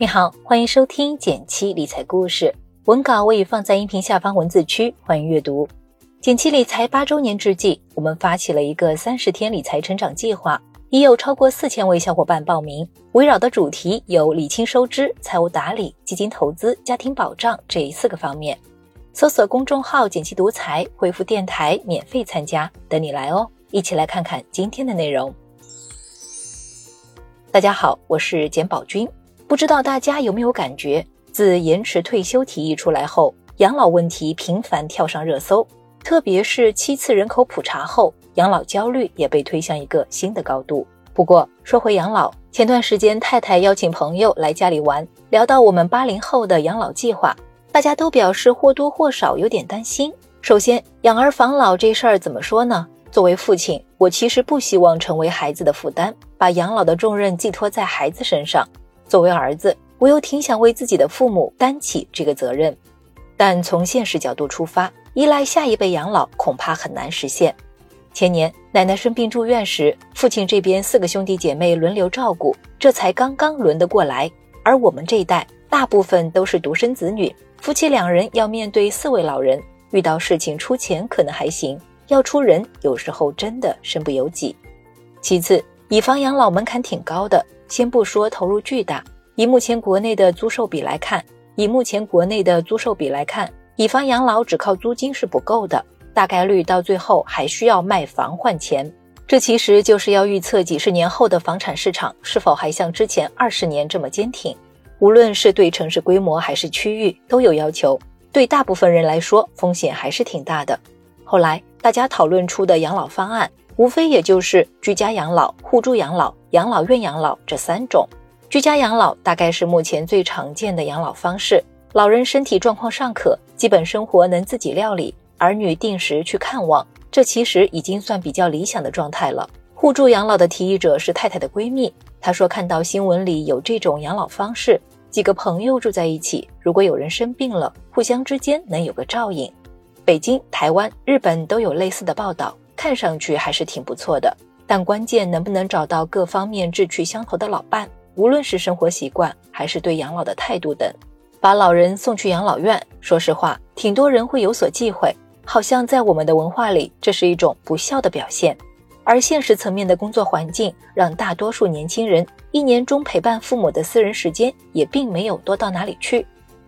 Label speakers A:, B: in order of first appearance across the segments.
A: 你好，欢迎收听减七理财故事，文稿我已放在音频下方文字区，欢迎阅读。减七理财八周年之际，我们发起了一个三十天理财成长计划，已有超过四千位小伙伴报名。围绕的主题有理清收支、财务打理、基金投资、家庭保障这四个方面。搜索公众号“减七独裁，回复“电台”免费参加，等你来哦！一起来看看今天的内容。大家好，我是简宝军。不知道大家有没有感觉，自延迟退休提议出来后，养老问题频繁跳上热搜。特别是七次人口普查后，养老焦虑也被推向一个新的高度。不过说回养老，前段时间太太邀请朋友来家里玩，聊到我们八零后的养老计划，大家都表示或多或少有点担心。首先，养儿防老这事儿怎么说呢？作为父亲，我其实不希望成为孩子的负担，把养老的重任寄托在孩子身上。作为儿子，我又挺想为自己的父母担起这个责任，但从现实角度出发，依赖下一辈养老恐怕很难实现。前年奶奶生病住院时，父亲这边四个兄弟姐妹轮流照顾，这才刚刚轮得过来。而我们这一代大部分都是独生子女，夫妻两人要面对四位老人，遇到事情出钱可能还行，要出人有时候真的身不由己。其次，以房养老门槛挺高的。先不说投入巨大，以目前国内的租售比来看，以目前国内的租售比来看，以房养老只靠租金是不够的，大概率到最后还需要卖房换钱。这其实就是要预测几十年后的房产市场是否还像之前二十年这么坚挺。无论是对城市规模还是区域都有要求，对大部分人来说风险还是挺大的。后来大家讨论出的养老方案。无非也就是居家养老、互助养老、养老院养老这三种。居家养老大概是目前最常见的养老方式，老人身体状况尚可，基本生活能自己料理，儿女定时去看望，这其实已经算比较理想的状态了。互助养老的提议者是太太的闺蜜，她说看到新闻里有这种养老方式，几个朋友住在一起，如果有人生病了，互相之间能有个照应。北京、台湾、日本都有类似的报道。看上去还是挺不错的，但关键能不能找到各方面志趣相投的老伴，无论是生活习惯还是对养老的态度等。把老人送去养老院，说实话，挺多人会有所忌讳，好像在我们的文化里，这是一种不孝的表现。而现实层面的工作环境，让大多数年轻人一年中陪伴父母的私人时间也并没有多到哪里去。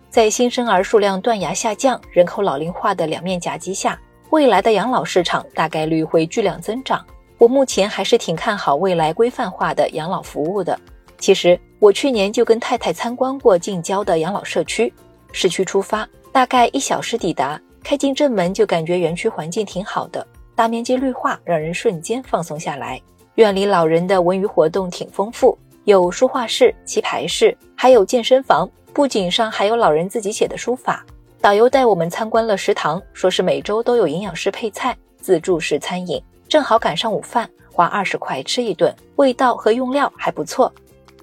A: 在新生儿数量断崖下降、人口老龄化的两面夹击下。未来的养老市场大概率会巨量增长，我目前还是挺看好未来规范化的养老服务的。其实我去年就跟太太参观过近郊的养老社区，市区出发大概一小时抵达，开进正门就感觉园区环境挺好的，大面积绿化让人瞬间放松下来。院里老人的文娱活动挺丰富，有书画室、棋牌室，还有健身房，布景上还有老人自己写的书法。导游带我们参观了食堂，说是每周都有营养师配菜，自助式餐饮，正好赶上午饭，花二十块吃一顿，味道和用料还不错。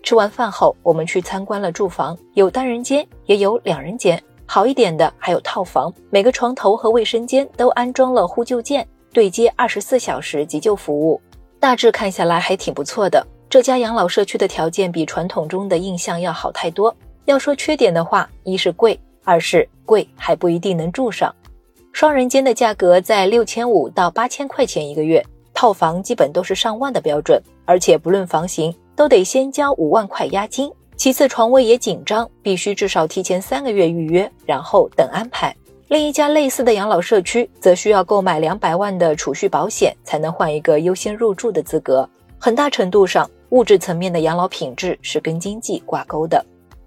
A: 吃完饭后，我们去参观了住房，有单人间，也有两人间，好一点的还有套房，每个床头和卫生间都安装了呼救键，对接二十四小时急救服务。大致看下来还挺不错的。这家养老社区的条件比传统中的印象要好太多。要说缺点的话，一是贵。二是贵还不一定能住上，双人间的价格在六千五到八千块钱一个月，套房基本都是上万的标准，而且不论房型都得先交五万块押金。其次床位也紧张，必须至少提前三个月预约，然后等安排。另一家类似的养老社区则需要购买两百万的储蓄保险才能换一个优先入住的资格。很大程度上，物质层面的养老品质是跟经济挂钩的。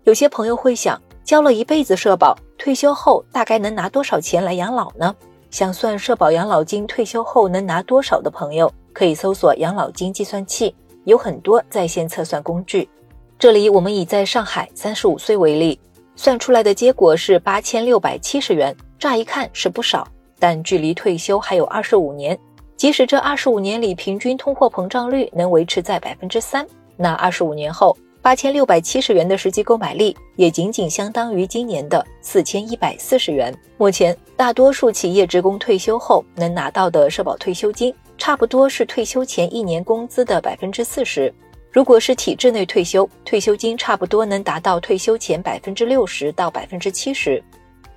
A: 有些朋友会想。交了一辈子社保，退休后大概能拿多少钱来养老呢？想算社保养老金退休后能拿多少的朋友，可以搜索养老金计算器，有很多在线测算工具。这里我们以在上海三十五岁为例，算出来的结果是八千六百七十元。乍一看是不少，但距离退休还有二十五年。即使这二十五年里平均通货膨胀率能维持在百分之三，那二十五年后。八千六百七十元的实际购买力，也仅仅相当于今年的四千一百四十元。目前，大多数企业职工退休后能拿到的社保退休金，差不多是退休前一年工资的百分之四十。如果是体制内退休，退休金差不多能达到退休前百分之六十到百分之七十。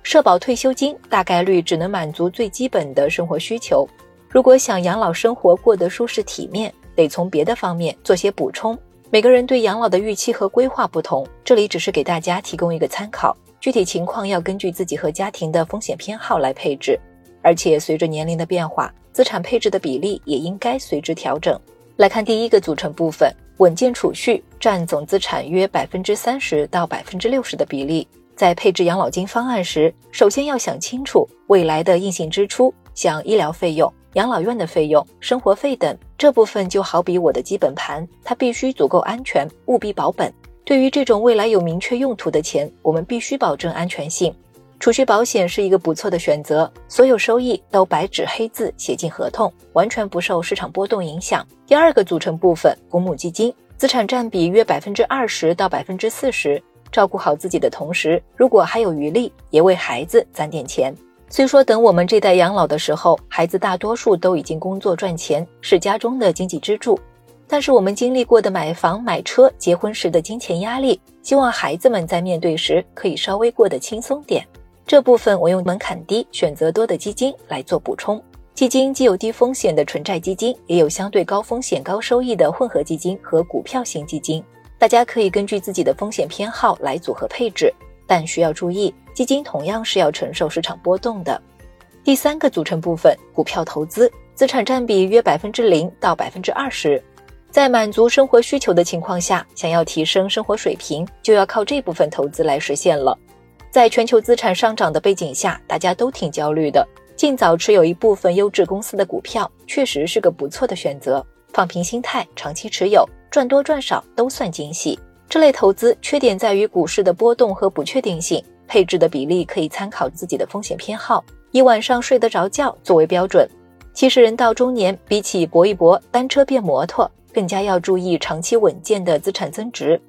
A: 社保退休金大概率只能满足最基本的生活需求。如果想养老生活过得舒适体面，得从别的方面做些补充。每个人对养老的预期和规划不同，这里只是给大家提供一个参考，具体情况要根据自己和家庭的风险偏好来配置。而且随着年龄的变化，资产配置的比例也应该随之调整。来看第一个组成部分，稳健储蓄占总资产约百分之三十到百分之六十的比例。在配置养老金方案时，首先要想清楚未来的硬性支出，像医疗费用、养老院的费用、生活费等。这部分就好比我的基本盘，它必须足够安全，务必保本。对于这种未来有明确用途的钱，我们必须保证安全性。储蓄保险是一个不错的选择，所有收益都白纸黑字写进合同，完全不受市场波动影响。第二个组成部分，公募基金，资产占比约百分之二十到百分之四十。照顾好自己的同时，如果还有余力，也为孩子攒点钱。虽说等我们这代养老的时候，孩子大多数都已经工作赚钱，是家中的经济支柱，但是我们经历过的买房、买车、结婚时的金钱压力，希望孩子们在面对时可以稍微过得轻松点。这部分我用门槛低、选择多的基金来做补充。基金既有低风险的纯债基金，也有相对高风险高收益的混合基金和股票型基金。大家可以根据自己的风险偏好来组合配置，但需要注意，基金同样是要承受市场波动的。第三个组成部分，股票投资，资产占比约百分之零到百分之二十。在满足生活需求的情况下，想要提升生活水平，就要靠这部分投资来实现了。在全球资产上涨的背景下，大家都挺焦虑的，尽早持有一部分优质公司的股票，确实是个不错的选择。放平心态，长期持有。赚多赚少都算惊喜。这类投资缺点在于股市的波动和不确定性，配置的比例可以参考自己的风险偏好，以晚上睡得着觉作为标准。其实人到中年，比起搏一搏单车变摩托，更加要注意长期稳健的资产增值。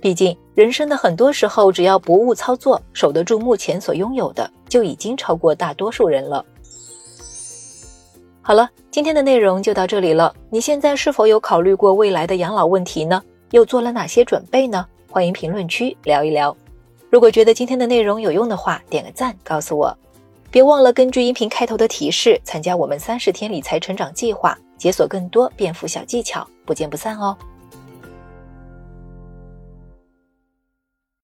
A: 毕竟人生的很多时候，只要不误操作，守得住目前所拥有的，就已经超过大多数人了。好了，今天的内容就到这里了。你现在是否有考虑过未来的养老问题呢？又做了哪些准备呢？欢迎评论区聊一聊。如果觉得今天的内容有用的话，点个赞告诉我。别忘了根据音频开头的提示，参加我们三十天理财成长计划，解锁更多变富小技巧。不见不散哦。